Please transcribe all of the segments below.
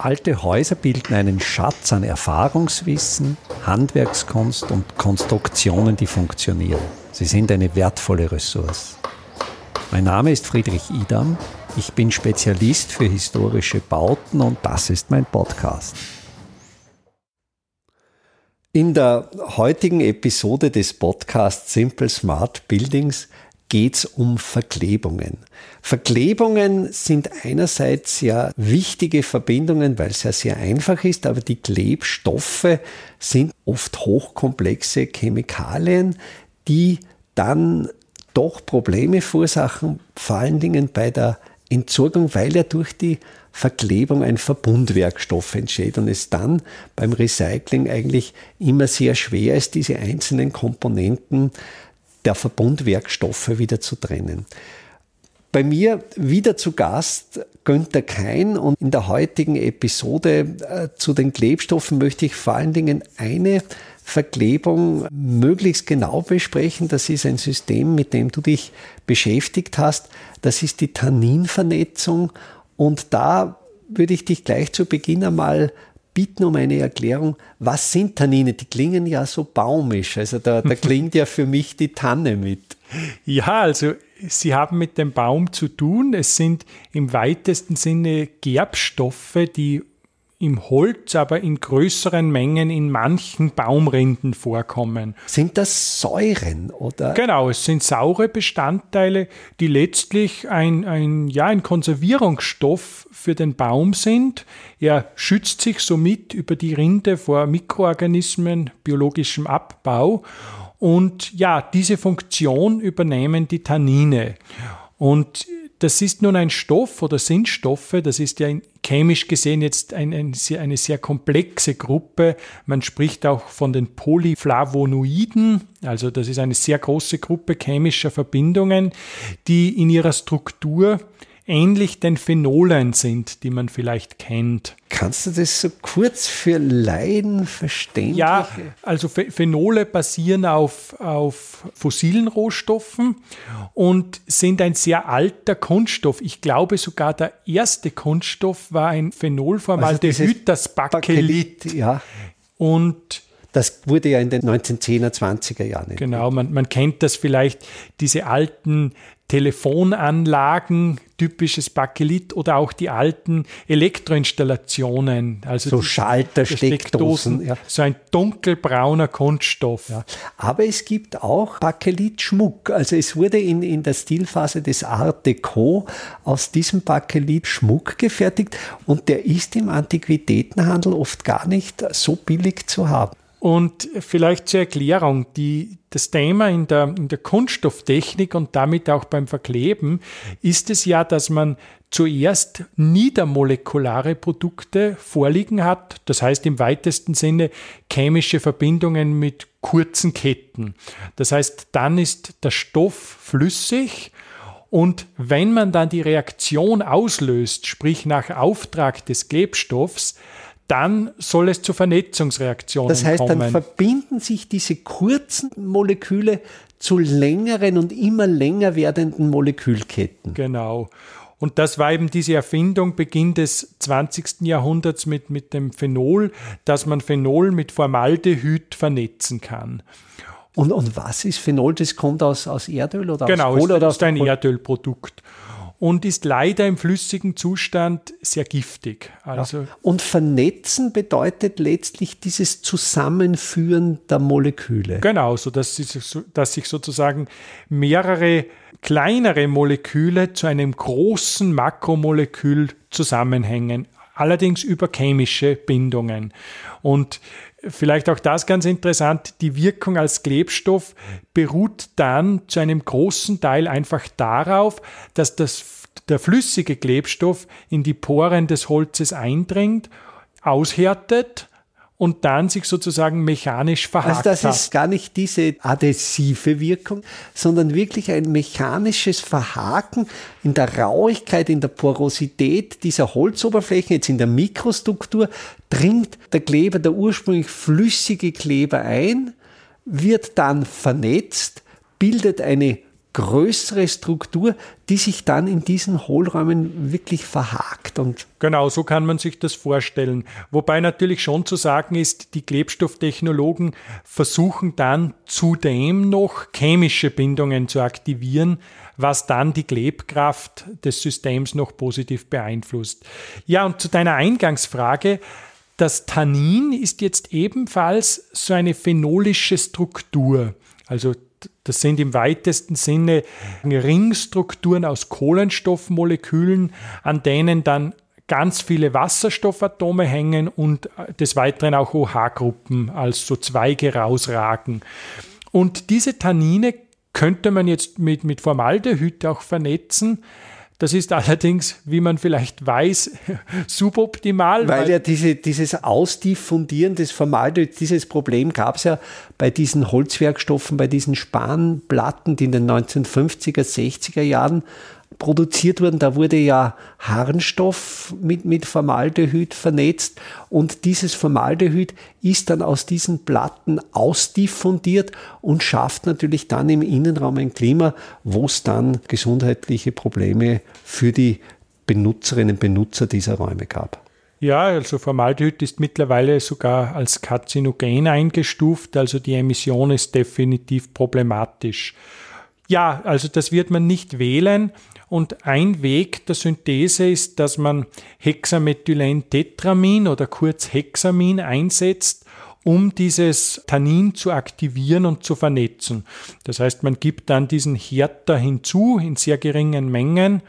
Alte Häuser bilden einen Schatz an Erfahrungswissen, Handwerkskunst und Konstruktionen, die funktionieren. Sie sind eine wertvolle Ressource. Mein Name ist Friedrich Idam. Ich bin Spezialist für historische Bauten und das ist mein Podcast. In der heutigen Episode des Podcasts Simple Smart Buildings geht es um Verklebungen. Verklebungen sind einerseits ja wichtige Verbindungen, weil es ja sehr einfach ist, aber die Klebstoffe sind oft hochkomplexe Chemikalien, die dann doch Probleme verursachen, vor allen Dingen bei der Entsorgung, weil ja durch die Verklebung ein Verbundwerkstoff entsteht und es dann beim Recycling eigentlich immer sehr schwer ist, diese einzelnen Komponenten der Verbundwerkstoffe wieder zu trennen. Bei mir wieder zu Gast Günther Kein und in der heutigen Episode äh, zu den Klebstoffen möchte ich vor allen Dingen eine Verklebung möglichst genau besprechen. Das ist ein System, mit dem du dich beschäftigt hast. Das ist die Tanninvernetzung. Und da würde ich dich gleich zu Beginn einmal bitten um eine Erklärung, was sind Tannine? Die klingen ja so baumisch. Also da, da klingt ja für mich die Tanne mit. Ja, also sie haben mit dem Baum zu tun. Es sind im weitesten Sinne Gerbstoffe, die im Holz, aber in größeren Mengen in manchen Baumrinden vorkommen. Sind das Säuren oder? Genau, es sind saure Bestandteile, die letztlich ein, ein, ja, ein Konservierungsstoff für den Baum sind. Er schützt sich somit über die Rinde vor Mikroorganismen, biologischem Abbau. Und ja, diese Funktion übernehmen die Tannine. Und das ist nun ein Stoff oder sind Stoffe, das ist ja chemisch gesehen jetzt ein, ein, eine sehr komplexe Gruppe. Man spricht auch von den Polyflavonoiden, also das ist eine sehr große Gruppe chemischer Verbindungen, die in ihrer Struktur ähnlich den Phenolen sind, die man vielleicht kennt. Kannst du das so kurz für Laien verstehen? Ja, also Phenole basieren auf, auf fossilen Rohstoffen und sind ein sehr alter Kunststoff. Ich glaube sogar der erste Kunststoff war ein Phenolformaldehyd, also das Bakelit. Bakelit ja. Und das wurde ja in den 1910er, 20er Jahren. Genau, man, man kennt das vielleicht, diese alten Telefonanlagen, typisches Bakelit oder auch die alten Elektroinstallationen, also so Schalter, Steckdosen, ja. so ein dunkelbrauner Kunststoff. Ja. Aber es gibt auch Bakelit-Schmuck. Also es wurde in, in der Stilphase des Art Deco aus diesem Bakelit Schmuck gefertigt und der ist im Antiquitätenhandel oft gar nicht so billig zu haben. Und vielleicht zur Erklärung, die, das Thema in der, in der Kunststofftechnik und damit auch beim Verkleben ist es ja, dass man zuerst niedermolekulare Produkte vorliegen hat, das heißt im weitesten Sinne chemische Verbindungen mit kurzen Ketten. Das heißt, dann ist der Stoff flüssig und wenn man dann die Reaktion auslöst, sprich nach Auftrag des Klebstoffs, dann soll es zu Vernetzungsreaktionen kommen. Das heißt, kommen. dann verbinden sich diese kurzen Moleküle zu längeren und immer länger werdenden Molekülketten. Genau. Und das war eben diese Erfindung Beginn des 20. Jahrhunderts mit, mit dem Phenol, dass man Phenol mit Formaldehyd vernetzen kann. Und, und was ist Phenol? Das kommt aus, aus Erdöl oder genau, aus Kohle? Genau, ist, ist ein Erdölprodukt und ist leider im flüssigen Zustand sehr giftig. Also ja. Und vernetzen bedeutet letztlich dieses Zusammenführen der Moleküle. Genau, so dass, dass sich sozusagen mehrere kleinere Moleküle zu einem großen Makromolekül zusammenhängen, allerdings über chemische Bindungen. Und Vielleicht auch das ganz interessant, die Wirkung als Klebstoff beruht dann zu einem großen Teil einfach darauf, dass das, der flüssige Klebstoff in die Poren des Holzes eindringt, aushärtet und dann sich sozusagen mechanisch verhakt Also das ist gar nicht diese adhesive Wirkung, sondern wirklich ein mechanisches Verhaken in der Rauigkeit, in der Porosität dieser Holzoberflächen, jetzt in der Mikrostruktur, dringt der Kleber, der ursprünglich flüssige Kleber ein, wird dann vernetzt, bildet eine größere Struktur, die sich dann in diesen Hohlräumen wirklich verhakt. Und genau, so kann man sich das vorstellen. Wobei natürlich schon zu sagen ist, die Klebstofftechnologen versuchen dann zudem noch chemische Bindungen zu aktivieren, was dann die Klebkraft des Systems noch positiv beeinflusst. Ja, und zu deiner Eingangsfrage, das Tannin ist jetzt ebenfalls so eine phenolische Struktur. Also das sind im weitesten Sinne Ringstrukturen aus Kohlenstoffmolekülen, an denen dann ganz viele Wasserstoffatome hängen und des Weiteren auch OH-Gruppen als so Zweige rausragen. Und diese Tannine könnte man jetzt mit, mit Formaldehyd auch vernetzen. Das ist allerdings, wie man vielleicht weiß, suboptimal. Weil, weil ja diese, dieses Ausdiffundieren des Formaldehyd, dieses Problem gab es ja bei diesen Holzwerkstoffen, bei diesen Spanplatten, die in den 1950er, 60er Jahren produziert wurden. Da wurde ja Harnstoff mit, mit Formaldehyd vernetzt und dieses Formaldehyd ist dann aus diesen Platten ausdiffundiert und schafft natürlich dann im Innenraum ein Klima, wo es dann gesundheitliche Probleme für die Benutzerinnen und Benutzer dieser Räume gab. Ja, also Formaldehyd ist mittlerweile sogar als Karzinogen eingestuft, also die Emission ist definitiv problematisch. Ja, also das wird man nicht wählen. Und ein Weg der Synthese ist, dass man Hexamethylentetramin oder kurz Hexamin einsetzt, um dieses Tannin zu aktivieren und zu vernetzen. Das heißt, man gibt dann diesen Härter hinzu in sehr geringen Mengen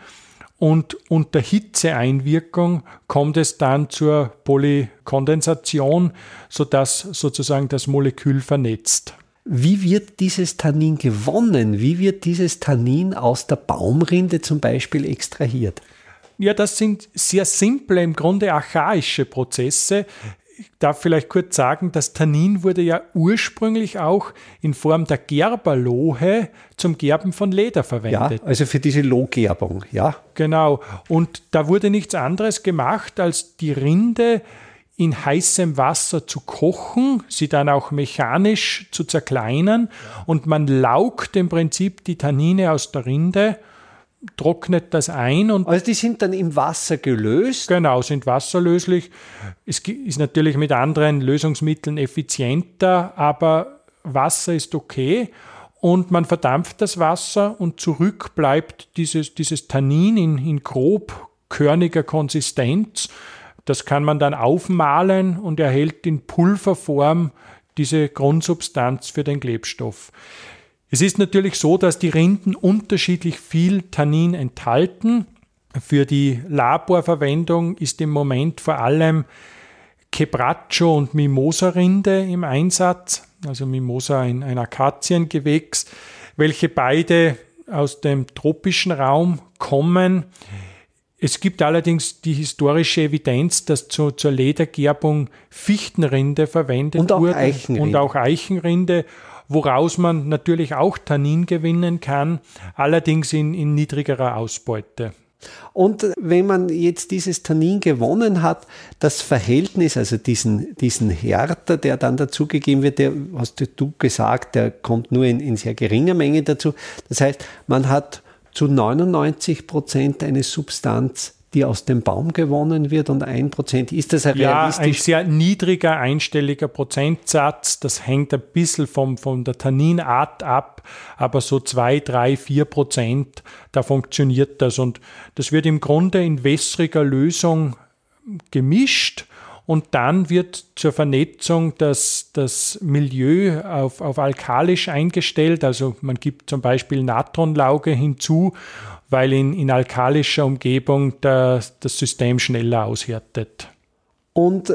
und unter Hitzeeinwirkung kommt es dann zur Polykondensation, sodass sozusagen das Molekül vernetzt. Wie wird dieses Tannin gewonnen? Wie wird dieses Tannin aus der Baumrinde zum Beispiel extrahiert? Ja, das sind sehr simple, im Grunde archaische Prozesse. Ich darf vielleicht kurz sagen, das Tannin wurde ja ursprünglich auch in Form der Gerberlohe zum Gerben von Leder verwendet. Ja, also für diese Lohgerbung, ja. Genau. Und da wurde nichts anderes gemacht, als die Rinde in heißem Wasser zu kochen, sie dann auch mechanisch zu zerkleinern und man laugt im Prinzip die Tannine aus der Rinde, trocknet das ein und. Also die sind dann im Wasser gelöst? Genau, sind wasserlöslich. Es ist natürlich mit anderen Lösungsmitteln effizienter, aber Wasser ist okay und man verdampft das Wasser und zurück bleibt dieses, dieses Tannin in, in grob körniger Konsistenz das kann man dann aufmalen und erhält in Pulverform diese Grundsubstanz für den Klebstoff. Es ist natürlich so, dass die Rinden unterschiedlich viel Tannin enthalten. Für die Laborverwendung ist im Moment vor allem Quebracho und Mimosa-Rinde im Einsatz, also Mimosa ein, ein Akaziengewächs, welche beide aus dem tropischen Raum kommen. Es gibt allerdings die historische Evidenz, dass zu, zur Ledergerbung Fichtenrinde verwendet und auch wurde Eichenrinde. und auch Eichenrinde, woraus man natürlich auch Tannin gewinnen kann, allerdings in, in niedrigerer Ausbeute. Und wenn man jetzt dieses Tannin gewonnen hat, das Verhältnis, also diesen, diesen Härter, der dann dazugegeben wird, der, hast du gesagt, der kommt nur in, in sehr geringer Menge dazu. Das heißt, man hat zu 99 Prozent eine Substanz, die aus dem Baum gewonnen wird und ein Prozent. Ist das ein ja, ein sehr niedriger, einstelliger Prozentsatz. Das hängt ein bisschen vom, von der Tanninart ab, aber so zwei, drei, vier Prozent, da funktioniert das. Und das wird im Grunde in wässriger Lösung gemischt und dann wird zur Vernetzung das, das Milieu auf, auf alkalisch eingestellt. Also man gibt zum Beispiel Natronlauge hinzu, weil in, in alkalischer Umgebung der, das System schneller aushärtet. Und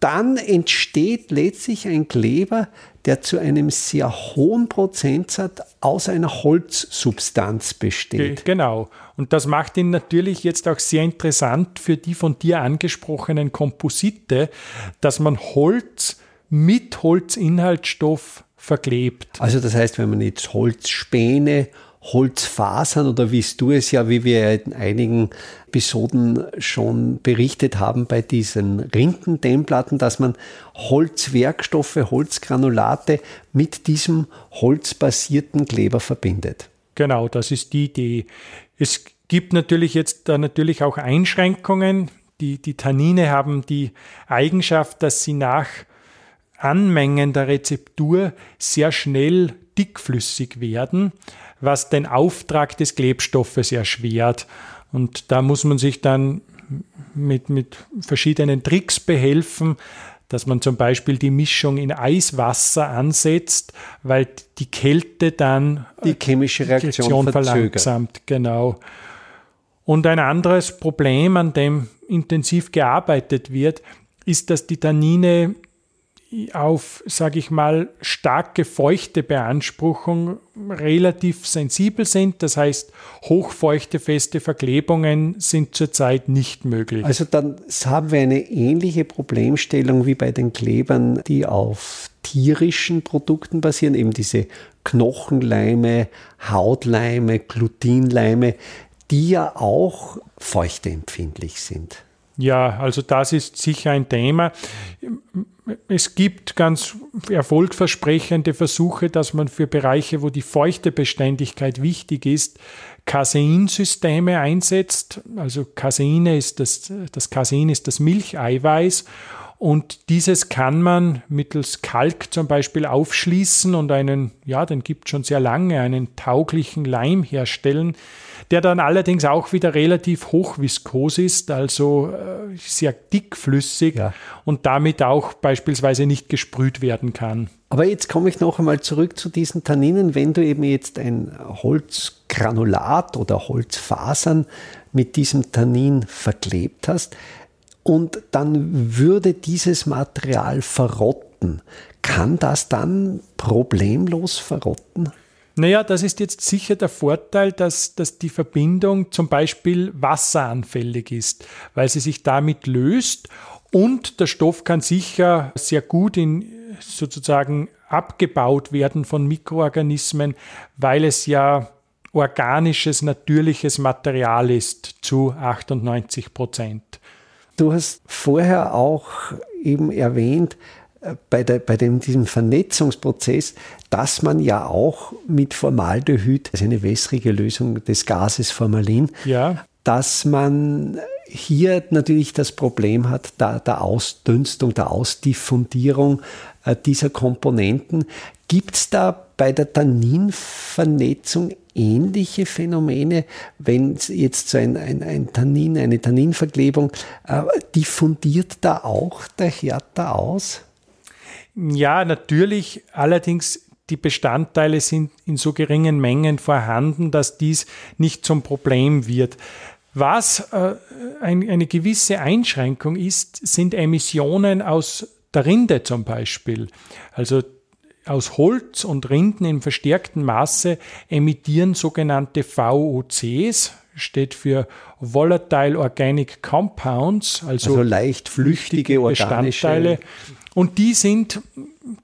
dann entsteht letztlich ein Kleber, der zu einem sehr hohen Prozentsatz aus einer Holzsubstanz besteht. Genau. Und das macht ihn natürlich jetzt auch sehr interessant für die von dir angesprochenen Komposite, dass man Holz mit Holzinhaltsstoff verklebt. Also das heißt, wenn man jetzt Holzspäne Holzfasern oder wie du es ja, wie wir in einigen Episoden schon berichtet haben bei diesen Rindendämmplatten, dass man Holzwerkstoffe, Holzgranulate mit diesem holzbasierten Kleber verbindet. Genau, das ist die Idee. Es gibt natürlich jetzt da natürlich auch Einschränkungen. Die, die Tannine haben die Eigenschaft, dass sie nach Anmengen der Rezeptur sehr schnell dickflüssig werden, was den Auftrag des Klebstoffes erschwert. Und da muss man sich dann mit, mit verschiedenen Tricks behelfen, dass man zum Beispiel die Mischung in Eiswasser ansetzt, weil die Kälte dann die chemische Reaktion, Reaktion verlangsamt. Genau. Und ein anderes Problem, an dem intensiv gearbeitet wird, ist, dass die Tannine auf, sage ich mal, starke feuchte Beanspruchung relativ sensibel sind. Das heißt, hochfeuchte, feste Verklebungen sind zurzeit nicht möglich. Also dann haben wir eine ähnliche Problemstellung wie bei den Klebern, die auf tierischen Produkten basieren, eben diese Knochenleime, Hautleime, Glutinleime, die ja auch feuchteempfindlich sind. Ja, also das ist sicher ein Thema. Es gibt ganz erfolgversprechende Versuche, dass man für Bereiche, wo die Feuchtebeständigkeit wichtig ist, Caseinsysteme einsetzt. Also Caseine ist das, das Casein ist das Milcheiweiß und dieses kann man mittels Kalk zum Beispiel aufschließen und einen, ja, den gibt schon sehr lange, einen tauglichen Leim herstellen der dann allerdings auch wieder relativ hochviskos ist, also äh, sehr dickflüssig ja. und damit auch beispielsweise nicht gesprüht werden kann. Aber jetzt komme ich noch einmal zurück zu diesen Tanninen. Wenn du eben jetzt ein Holzgranulat oder Holzfasern mit diesem Tannin verklebt hast und dann würde dieses Material verrotten, kann das dann problemlos verrotten? Naja, das ist jetzt sicher der Vorteil, dass, dass die Verbindung zum Beispiel wasseranfällig ist, weil sie sich damit löst und der Stoff kann sicher sehr gut in sozusagen abgebaut werden von Mikroorganismen, weil es ja organisches, natürliches Material ist zu 98 Prozent. Du hast vorher auch eben erwähnt, bei, der, bei dem, diesem Vernetzungsprozess, dass man ja auch mit Formaldehyd, also eine wässrige Lösung des Gases Formalin, ja. dass man hier natürlich das Problem hat der, der Ausdünstung, der Ausdiffundierung äh, dieser Komponenten. Gibt es da bei der Tanninvernetzung ähnliche Phänomene, wenn jetzt so ein, ein, ein Tannin, eine Tanninverklebung, äh, diffundiert da auch der Härter aus? Ja, natürlich. Allerdings die Bestandteile sind in so geringen Mengen vorhanden, dass dies nicht zum Problem wird. Was äh, ein, eine gewisse Einschränkung ist, sind Emissionen aus der Rinde zum Beispiel. Also aus Holz und Rinden in verstärktem Maße emittieren sogenannte VOCs, steht für Volatile Organic Compounds, also, also leicht flüchtige organische Bestandteile. Und die sind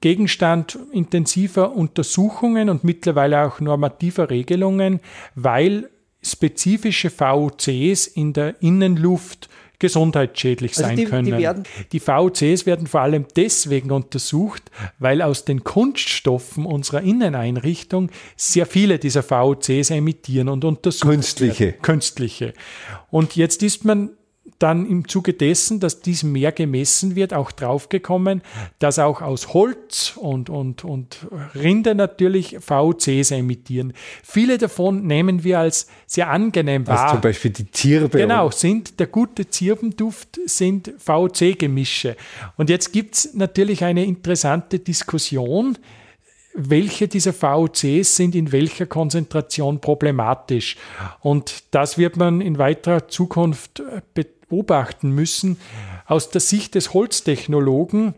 Gegenstand intensiver Untersuchungen und mittlerweile auch normativer Regelungen, weil spezifische VOCs in der Innenluft gesundheitsschädlich also sein die, können. Die, die VOCs werden vor allem deswegen untersucht, weil aus den Kunststoffen unserer Inneneinrichtung sehr viele dieser VOCs emittieren und untersucht Künstliche. Werden. Künstliche. Und jetzt ist man dann im Zuge dessen, dass dies mehr gemessen wird, auch draufgekommen, dass auch aus Holz und, und, und Rinde natürlich VOCs emittieren. Viele davon nehmen wir als sehr angenehm wahr. Also zum Beispiel die Zirbe. Genau, sind der gute Zirbenduft sind VOC-Gemische. Und jetzt gibt es natürlich eine interessante Diskussion, welche dieser VOCs sind in welcher Konzentration problematisch. Und das wird man in weiterer Zukunft betrachten beobachten müssen. Aus der Sicht des Holztechnologen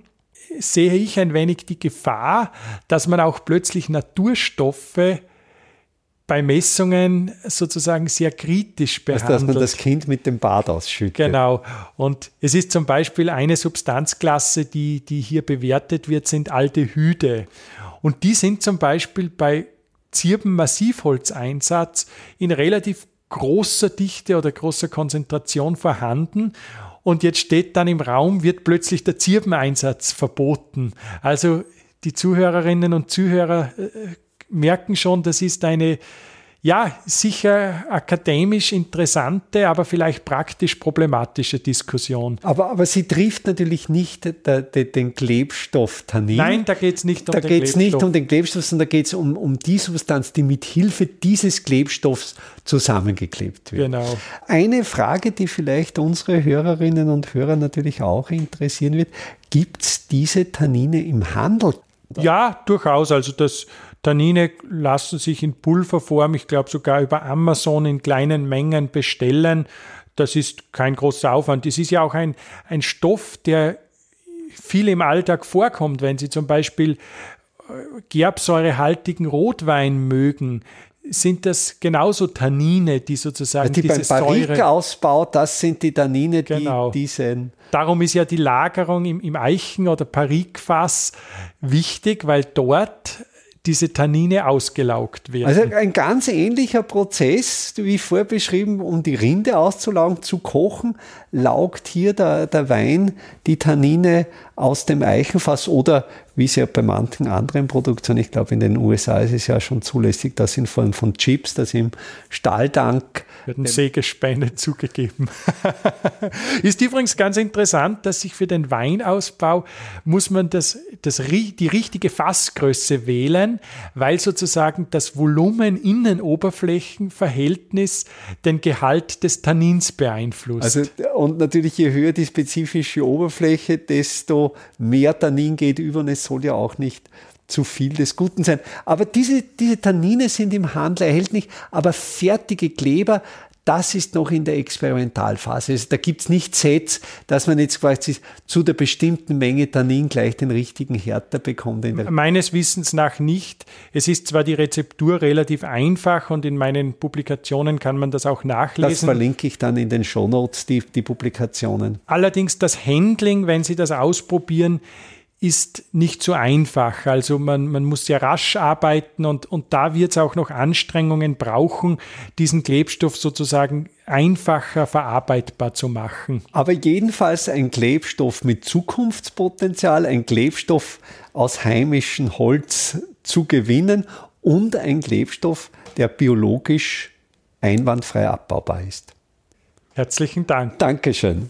sehe ich ein wenig die Gefahr, dass man auch plötzlich Naturstoffe bei Messungen sozusagen sehr kritisch behandelt. Also, dass man das Kind mit dem Bad ausschüttet. Genau. Und es ist zum Beispiel eine Substanzklasse, die, die hier bewertet wird, sind Aldehyde. Und die sind zum Beispiel bei Zirbenmassivholzeinsatz in relativ großer Dichte oder großer Konzentration vorhanden. Und jetzt steht dann im Raum, wird plötzlich der Zirbeneinsatz verboten. Also die Zuhörerinnen und Zuhörer äh, merken schon, das ist eine, ja, sicher akademisch interessante, aber vielleicht praktisch problematische Diskussion. Aber, aber sie trifft natürlich nicht der, der, den Klebstoff Tannin. Nein, da geht es nicht um da den Klebstoff. Da geht es nicht um den Klebstoff, sondern da geht es um, um die Substanz, die mit Hilfe dieses Klebstoffs zusammengeklebt wird. Genau. Eine Frage, die vielleicht unsere Hörerinnen und Hörer natürlich auch interessieren wird, gibt es diese Tannine im Handel? Ja, durchaus. Also das Tannine lassen sich in Pulverform, ich glaube sogar über Amazon in kleinen Mengen bestellen. Das ist kein großer Aufwand. Es ist ja auch ein, ein Stoff, der viel im Alltag vorkommt. Wenn Sie zum Beispiel äh, gerbsäurehaltigen Rotwein mögen, sind das genauso Tannine, die sozusagen die diese beim Barrikausbau, das sind die Tannine, die genau. diesen Darum ist ja die Lagerung im, im Eichen- oder Barrikfass wichtig, weil dort diese Tannine ausgelaugt werden. Also ein ganz ähnlicher Prozess, wie vorbeschrieben, um die Rinde auszulaugen, zu kochen, laugt hier der, der Wein die Tannine aus dem Eichenfass oder wie es ja bei manchen anderen Produktionen, ich glaube in den USA ist es ja schon zulässig, das in Form von Chips, das im Stahltank wird ein Sägespäne zugegeben. ist übrigens ganz interessant, dass sich für den Weinausbau muss man das, das, die richtige Fassgröße wählen, weil sozusagen das Volumen-Innenoberflächenverhältnis den Gehalt des Tannins beeinflusst. Also, und natürlich je höher die spezifische Oberfläche, desto mehr Tannin geht über und es soll ja auch nicht zu viel des Guten sein. Aber diese, diese Tannine sind im Handel erhältlich, aber fertige Kleber, das ist noch in der Experimentalphase. Also da gibt es nicht Sets, dass man jetzt quasi zu der bestimmten Menge Tannin gleich den richtigen Härter bekommt. Meines Wissens nach nicht. Es ist zwar die Rezeptur relativ einfach und in meinen Publikationen kann man das auch nachlesen. Das verlinke ich dann in den Shownotes, die, die Publikationen. Allerdings das Handling, wenn Sie das ausprobieren, ist nicht so einfach. Also man, man muss sehr rasch arbeiten und, und da wird es auch noch Anstrengungen brauchen, diesen Klebstoff sozusagen einfacher verarbeitbar zu machen. Aber jedenfalls ein Klebstoff mit Zukunftspotenzial, ein Klebstoff aus heimischem Holz zu gewinnen und ein Klebstoff, der biologisch einwandfrei abbaubar ist. Herzlichen Dank. Dankeschön.